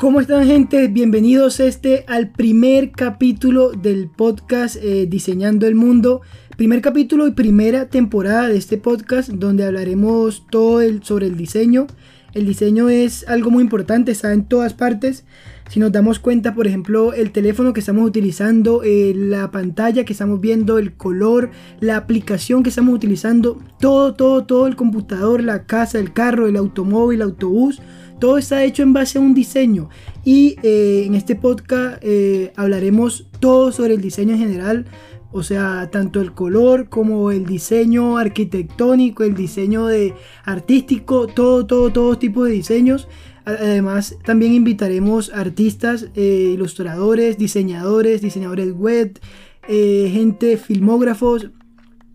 ¿Cómo están gente? Bienvenidos este al primer capítulo del podcast eh, Diseñando el Mundo. Primer capítulo y primera temporada de este podcast donde hablaremos todo sobre el diseño. El diseño es algo muy importante, está en todas partes. Si nos damos cuenta, por ejemplo, el teléfono que estamos utilizando, eh, la pantalla que estamos viendo, el color, la aplicación que estamos utilizando, todo, todo, todo, el computador, la casa, el carro, el automóvil, el autobús, todo está hecho en base a un diseño. Y eh, en este podcast eh, hablaremos todo sobre el diseño en general. O sea, tanto el color como el diseño arquitectónico, el diseño de artístico, todo, todo, todo tipo de diseños. Además, también invitaremos artistas, eh, ilustradores, diseñadores, diseñadores web, gente, filmógrafos,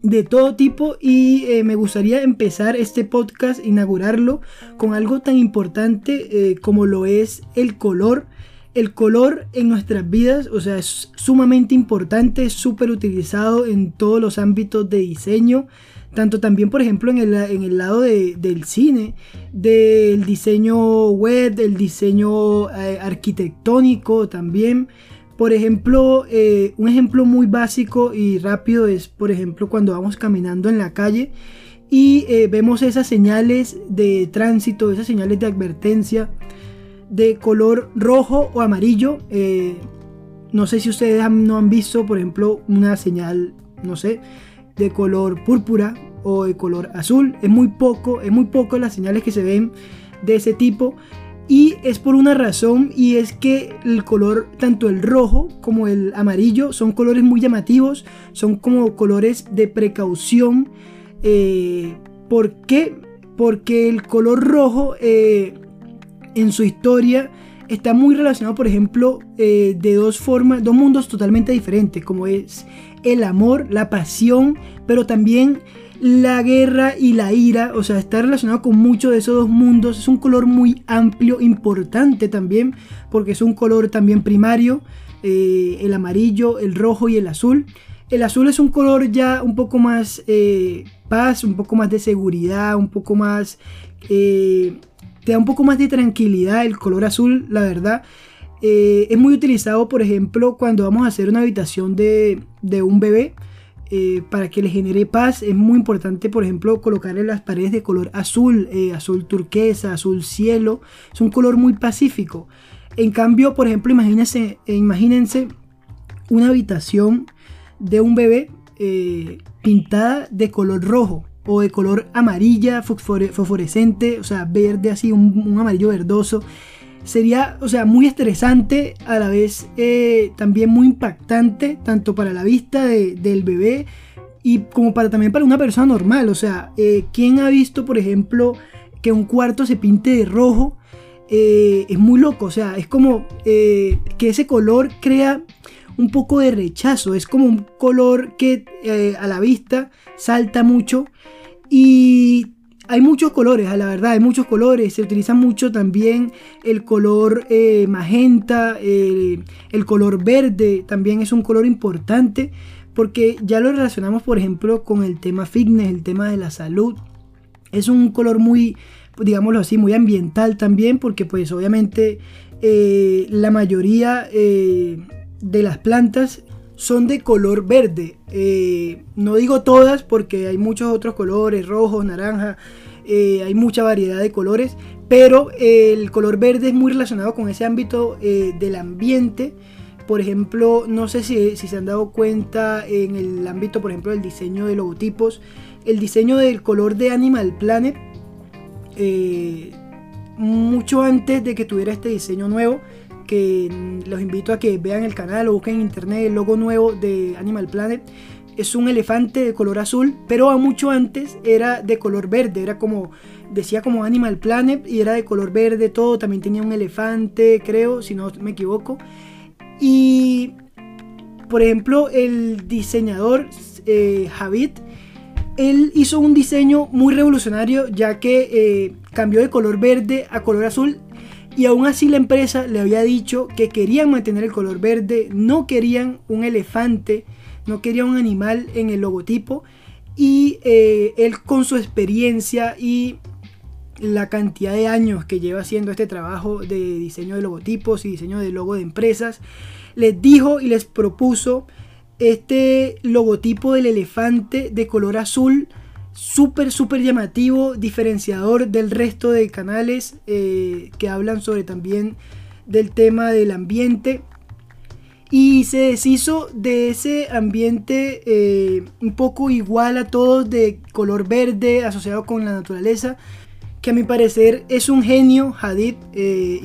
de todo tipo y eh, me gustaría empezar este podcast, inaugurarlo con algo tan importante eh, como lo es el color. El color en nuestras vidas, o sea, es sumamente importante, súper utilizado en todos los ámbitos de diseño, tanto también, por ejemplo, en el, en el lado del cine, del diseño web, del diseño eh, arquitectónico también. Por ejemplo, eh, un ejemplo muy básico y rápido es, por ejemplo, cuando vamos caminando en la calle y eh, vemos esas señales de tránsito, esas señales de advertencia de color rojo o amarillo. Eh, no sé si ustedes no han visto, por ejemplo, una señal, no sé, de color púrpura o de color azul. Es muy poco, es muy poco las señales que se ven de ese tipo. Y es por una razón y es que el color, tanto el rojo como el amarillo, son colores muy llamativos, son como colores de precaución. Eh, ¿Por qué? Porque el color rojo eh, en su historia está muy relacionado, por ejemplo, eh, de dos formas, dos mundos totalmente diferentes, como es el amor, la pasión, pero también la guerra y la ira, o sea, está relacionado con muchos de esos dos mundos. Es un color muy amplio, importante también, porque es un color también primario, eh, el amarillo, el rojo y el azul. El azul es un color ya un poco más eh, paz, un poco más de seguridad, un poco más... Eh, te da un poco más de tranquilidad el color azul, la verdad. es muy utilizado, por ejemplo, cuando vamos a hacer una habitación de, de un bebé. Eh, para que le genere paz es muy importante, por ejemplo, colocarle las paredes de color azul, eh, azul turquesa, azul cielo. Es un color muy pacífico. En cambio, por ejemplo, imagínense, eh, imagínense una habitación de un bebé pintada de color rojo o de color amarilla, fosforescente, o sea, verde así, un amarillo verdoso sería, o sea, muy estresante, a la vez eh, también muy impactante, tanto para la vista del bebé y como para también para una persona normal. O sea, eh, ¿quién ha visto, por ejemplo, que un cuarto se pinte de rojo? Eh, es muy loco, o sea, es como que ese color crea un poco de rechazo, es como un color que a la vista salta mucho y hay muchos colores, a la verdad, hay muchos colores. Se utiliza mucho también el color eh, magenta, el color verde, también es un color importante porque ya lo relacionamos, por ejemplo, con el tema fitness, el tema de la salud. Es un color muy, digámoslo así, muy ambiental también porque pues obviamente eh, la mayoría eh, de las plantas son de color verde. Eh, no digo todas porque hay muchos otros colores, rojo, naranja, eh, hay mucha variedad de colores, pero el color verde es muy relacionado con ese ámbito eh, del ambiente. Por ejemplo, no sé si, si, se han dado cuenta en el ámbito, por ejemplo, del diseño de logotipos, el diseño del color de Animal Planet, mucho antes de que tuviera este diseño nuevo, que los invito a que vean el canal o busquen en internet el logo nuevo de Animal Planet. Es un elefante de color azul, pero a mucho antes era de color verde, era como, decía como Animal Planet y era de color verde todo, también tenía un elefante, creo, si no me equivoco. Y, por ejemplo, el diseñador eh, Javid, él hizo un diseño muy revolucionario ya que eh, cambió de color verde a color azul y aún así la empresa le había dicho que querían mantener el color verde, no querían un elefante, no querían un animal en el logotipo. Y eh, él con su experiencia y la cantidad de años que lleva haciendo este trabajo de diseño de logotipos y diseño de logo de empresas, les dijo y les propuso este logotipo del elefante de color azul, súper, súper llamativo, diferenciador del resto de canales eh, que hablan sobre también del tema del ambiente. Y se deshizo de ese ambiente eh, un poco igual a todos de color verde asociado con la naturaleza que a mi parecer es un genio, Hadid. Eh,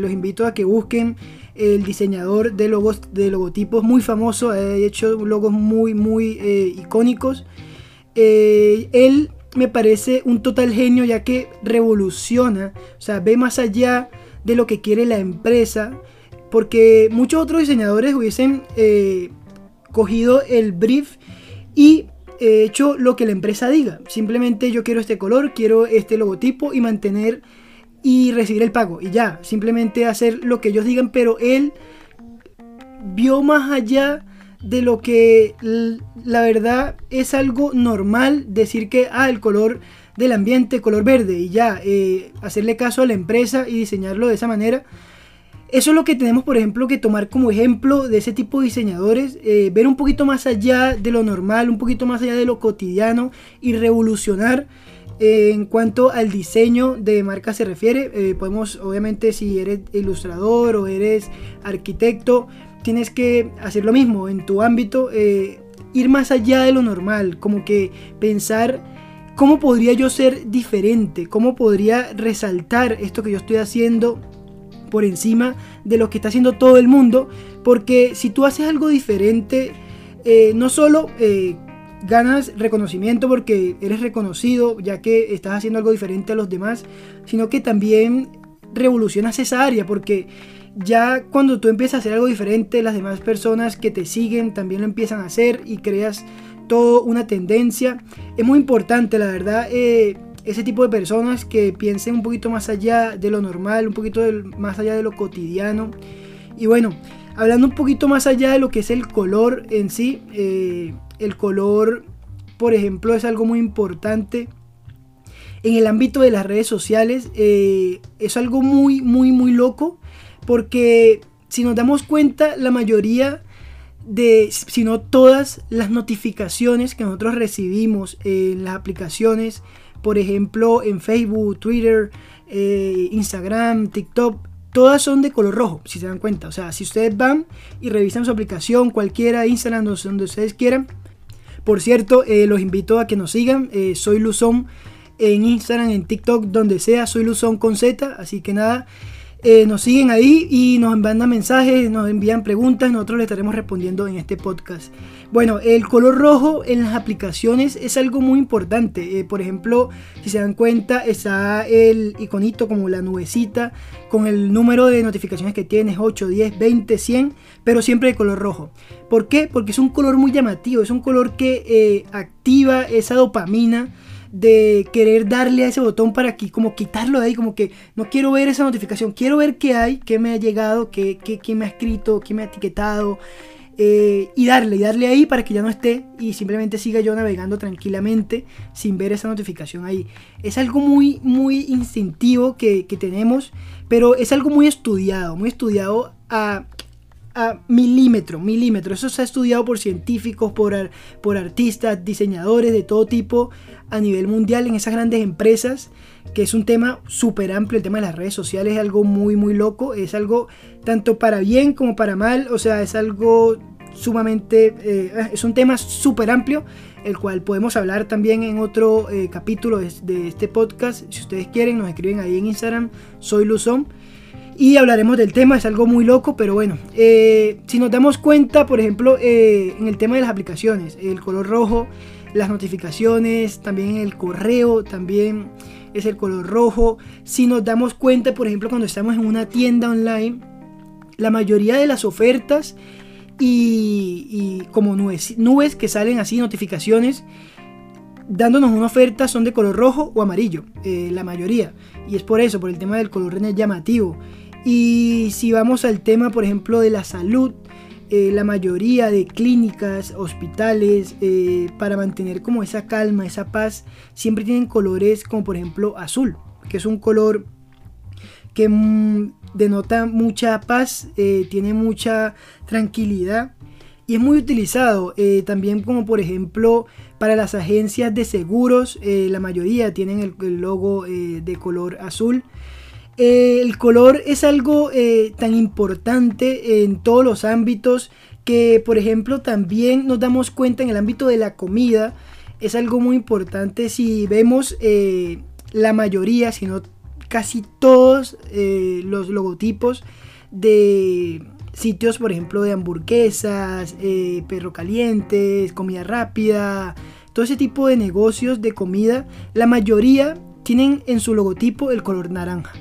los invito a que busquen el diseñador de logos de logotipos muy famoso, ha hecho logos muy muy icónicos. Eh, él me parece un total genio ya que revoluciona, o sea, ve más allá de lo que quiere la empresa, porque muchos otros diseñadores hubiesen eh, cogido el brief y hecho lo que la empresa diga. Simplemente yo quiero este color, quiero este logotipo y mantener y recibir el pago y ya, simplemente hacer lo que ellos digan, pero él vio más allá de lo que la verdad es algo normal decir que, ah, el color del ambiente, color verde y ya, eh, hacerle caso a la empresa y diseñarlo de esa manera. Eso es lo que tenemos, por ejemplo, que tomar como ejemplo de ese tipo de diseñadores, eh, ver un poquito más allá de lo normal, un poquito más allá de lo cotidiano y revolucionar en cuanto al diseño de marca se refiere, eh, podemos, obviamente, si eres ilustrador o eres arquitecto, tienes que hacer lo mismo en tu ámbito, eh, ir más allá de lo normal, como que pensar cómo podría yo ser diferente, cómo podría resaltar esto que yo estoy haciendo por encima de lo que está haciendo todo el mundo, porque si tú haces algo diferente, eh, no solo ganas reconocimiento porque eres reconocido ya que estás haciendo algo diferente a los demás, sino que también revolucionas esa área porque ya cuando tú empiezas a hacer algo diferente, las demás personas que te siguen también lo empiezan a hacer y creas toda una tendencia. Es muy importante, la verdad, eh, ese tipo de personas que piensen un poquito más allá de lo normal, un poquito más allá de lo cotidiano. Y bueno, hablando un poquito más allá de lo que es el color en sí, eh, el color, por ejemplo, es algo muy importante. En el ámbito de las redes sociales eh, es algo muy, muy, muy loco. Porque si nos damos cuenta, la mayoría de, si no todas las notificaciones que nosotros recibimos en las aplicaciones, por ejemplo en Facebook, Twitter, eh, Instagram, TikTok, todas son de color rojo, si se dan cuenta. O sea, si ustedes van y revisan su aplicación, cualquiera, Instagram, donde ustedes quieran, por cierto, eh, los invito a que nos sigan. Eh, soy Luzón en Instagram, en TikTok, donde sea. Soy Luzón con Z. Así que nada, eh, nos siguen ahí y nos mandan mensajes, nos envían preguntas. Nosotros les estaremos respondiendo en este podcast. Bueno, el color rojo en las aplicaciones es algo muy importante. por ejemplo, si se dan cuenta, está el iconito como la nubecita con el número de notificaciones que tienes, 8, 10, 20, 100, pero siempre de color rojo. ¿Por qué? Porque es un color muy llamativo, es un color que eh, activa esa dopamina de querer darle a ese botón para aquí, como quitarlo de ahí, como que no quiero ver esa notificación, quiero ver qué hay, qué me ha llegado, qué, qué, me ha escrito, qué me ha etiquetado, eh, y darle, y darle ahí para que ya no esté y simplemente siga yo navegando tranquilamente sin ver esa notificación ahí. Es algo muy, muy instintivo que, que tenemos, pero es algo muy estudiado, muy estudiado a milímetro, milímetro. Eso se ha estudiado por científicos, por, por artistas, diseñadores de todo tipo a nivel mundial en esas grandes empresas, que es un tema súper amplio. El tema de las redes sociales es algo muy, muy loco. Es algo tanto para bien como para mal. O sea, es algo sumamente... Eh, es un tema súper amplio, el cual podemos hablar también en otro eh, capítulo de, de, este podcast. Si ustedes quieren, nos escriben ahí en Instagram. Soy Luzón y hablaremos del tema, es algo muy loco, pero bueno, eh, si nos damos cuenta, por ejemplo, eh, en el tema de las aplicaciones, el color rojo, las notificaciones, también el correo, también es el color rojo. Si nos damos cuenta, por ejemplo, cuando estamos en una tienda online, la mayoría de las ofertas y, como nubes, nubes que salen así, notificaciones, dándonos una oferta son de color rojo o amarillo, eh, la mayoría. Y es por eso, por el tema del color llamativo. Y si vamos al tema, por ejemplo, de la salud, eh, la mayoría de clínicas, hospitales, eh, para mantener como esa calma, esa paz, siempre tienen colores como por ejemplo azul, que es un color que mm, denota mucha paz, eh, tiene mucha tranquilidad y es muy utilizado eh, también como por ejemplo para las agencias de seguros, eh, la mayoría tienen el, logo de color azul. El color es algo tan importante en todos los ámbitos que por ejemplo también nos damos cuenta en el ámbito de la comida. Es algo muy importante si vemos la mayoría, si no casi todos eh, los logotipos de sitios, por ejemplo, de hamburguesas, eh, perro calientes, comida rápida, todo ese tipo de negocios de comida, la mayoría tienen en su logotipo el color naranja.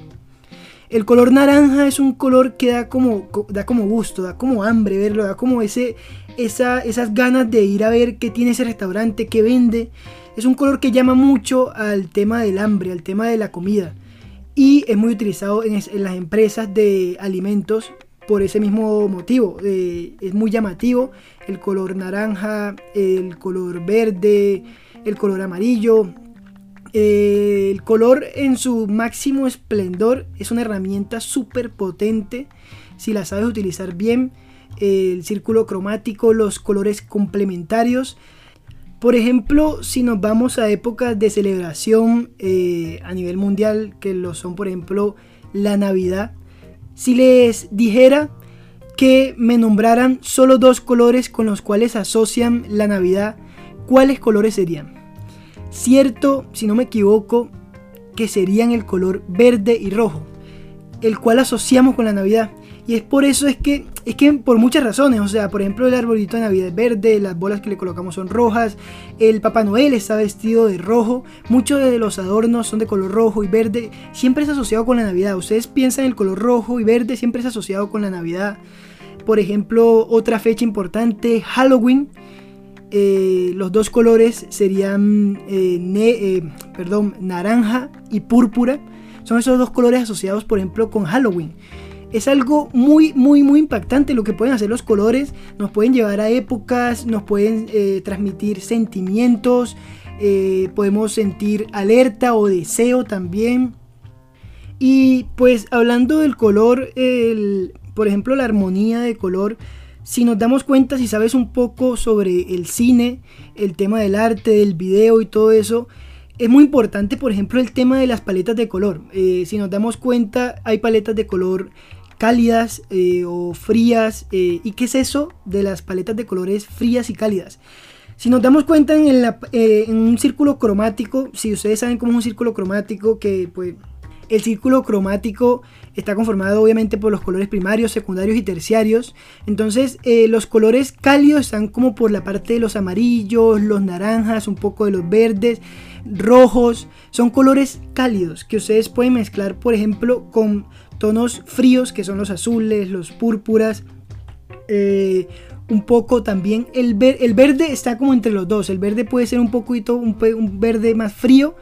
El color naranja es un color que da como, da como gusto, da como hambre verlo, da como ese, esa, esas ganas de ir a ver qué tiene ese restaurante, qué vende. Es un color que llama mucho al tema del hambre, al tema de la comida y es muy utilizado en, las empresas de alimentos por ese mismo motivo. Es muy llamativo el color naranja, el color verde, el color amarillo. Eh, el color en su máximo esplendor es una herramienta súper potente si la sabes utilizar bien. el círculo cromático, los colores complementarios por ejemplo, si nos vamos a épocas de celebración eh, a nivel mundial, que lo son, por ejemplo, la Navidad, si les dijera que me nombraran solo dos colores con los cuales asocian la Navidad, ¿cuáles colores serían? Cierto, si no me equivoco, que serían el color verde y rojo, el cual asociamos con la Navidad. Y es por eso es que, es que por muchas razones, o sea, por ejemplo el arbolito de Navidad es verde, las bolas que le colocamos son rojas, el Papá Noel está vestido de rojo, muchos de los adornos son de color rojo y verde, siempre es asociado con la Navidad. Ustedes piensan el color rojo y verde siempre es asociado con la Navidad. Por ejemplo, otra fecha importante, Halloween. Eh, los dos colores serían eh, eh, perdón, naranja y púrpura. Son esos dos colores asociados, por ejemplo, con Halloween es algo muy, muy, muy impactante lo que pueden hacer los colores. Nos pueden llevar a épocas, nos pueden transmitir sentimientos, podemos sentir alerta o deseo también. Y pues hablando del color, por ejemplo la armonía de color, si nos damos cuenta, si sabes un poco sobre el cine, el tema del arte, del video y todo eso, es muy importante, por ejemplo, el tema de las paletas de color. Eh, si nos damos cuenta, hay paletas de color cálidas eh, o frías. Eh, ¿Y qué es eso de las paletas de colores frías y cálidas? Si nos damos cuenta en, en, un círculo cromático, si ustedes saben cómo es un círculo cromático, que pues el círculo cromático está conformado obviamente por los colores primarios, secundarios y terciarios. Entonces los colores cálidos están como por la parte de los amarillos, los naranjas, un poco de los verdes, rojos. Son colores cálidos que ustedes pueden mezclar, por ejemplo, con tonos fríos que son los azules, los púrpuras. Eh, un poco también el, el, verde está como entre los dos. El verde puede ser un poquito un, un verde más frío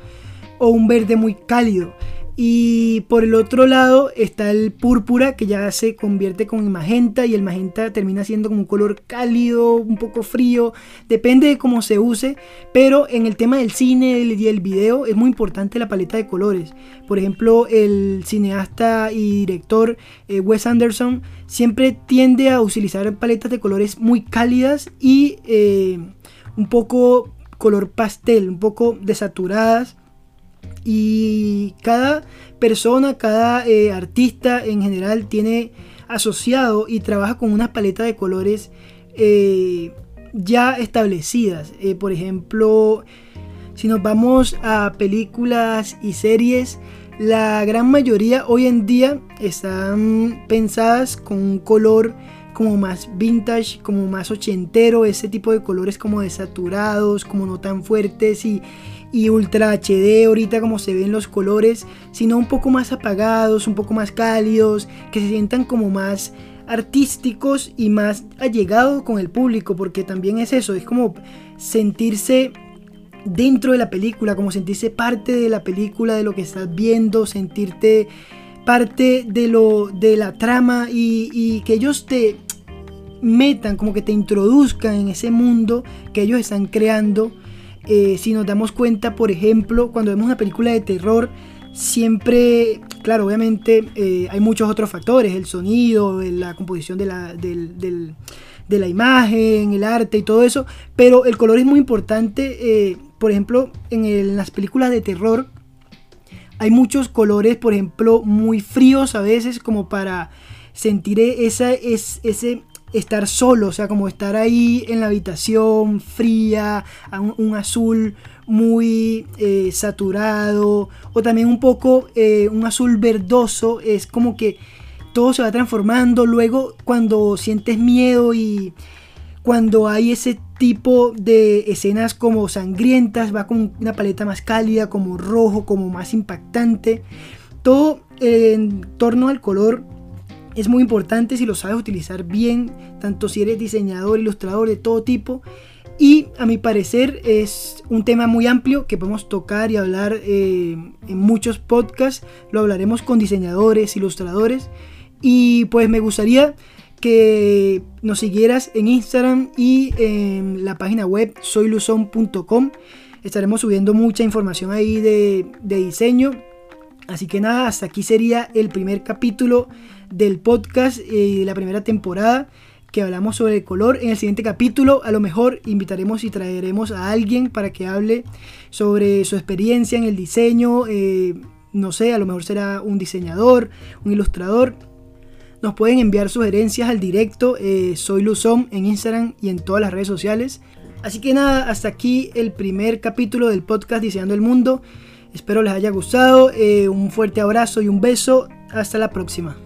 o un verde muy cálido. Y por el otro lado está el púrpura que ya se convierte con magenta y el magenta termina siendo como un color cálido, un poco frío, depende de cómo se use, pero en el tema del cine y el video es muy importante la paleta de colores. Por ejemplo, el cineasta y director eh, Wes Anderson siempre tiende a utilizar paletas de colores muy cálidas y eh, un poco color pastel, un poco desaturadas y cada persona, cada eh, artista en general tiene asociado y trabaja con una paleta de colores eh, ya establecidas. Eh, por ejemplo, si nos vamos a películas y series, la gran mayoría hoy en día están pensadas con un color como más vintage, como más ochentero, ese tipo de colores como desaturados, como no tan fuertes y, y ultra HD ahorita como se ven los colores, sino un poco más apagados, un poco más cálidos, que se sientan como más artísticos y más allegados con el público, porque también es eso, es como sentirse dentro de la película, como sentirse parte de la película, de lo que estás viendo, sentirte parte de lo de la trama y, y que ellos te metan, como que te introduzcan en ese mundo que ellos están creando eh, si nos damos cuenta, por ejemplo, cuando vemos una película de terror, siempre, claro, obviamente eh, hay muchos otros factores, el sonido, la composición de la, de la imagen, el arte y todo eso, pero el color es muy importante, eh, por ejemplo, en, las películas de terror hay muchos colores, por ejemplo, muy fríos a veces como para sentir esa, es, ese estar solo, o sea, como estar ahí en la habitación fría, un, azul muy eh, saturado, o también un poco eh, un azul verdoso, es como que todo se va transformando, luego cuando sientes miedo y cuando hay ese tipo de escenas como sangrientas, va con una paleta más cálida, como rojo, como más impactante, todo en torno al color es muy importante si lo sabes utilizar bien, tanto si eres diseñador, ilustrador de todo tipo. Y a mi parecer es un tema muy amplio que podemos tocar y hablar eh, en muchos podcasts. Lo hablaremos con diseñadores, ilustradores. Y pues me gustaría que nos siguieras en Instagram y en la página web soyluzon.com. Estaremos subiendo mucha información ahí de, de diseño. Así que nada, hasta aquí sería el primer capítulo del podcast y de la primera temporada que hablamos sobre el color. En el siguiente capítulo a lo mejor invitaremos y traeremos a alguien para que hable sobre su experiencia en el diseño. Eh, no sé, a lo mejor será un diseñador, un ilustrador. Nos pueden enviar sugerencias al directo. Eh, soy Luzón en Instagram y en todas las redes sociales. Así que nada, hasta aquí el primer capítulo del podcast Diseñando el Mundo. Espero les haya gustado. Eh, un fuerte abrazo y un beso. Hasta la próxima.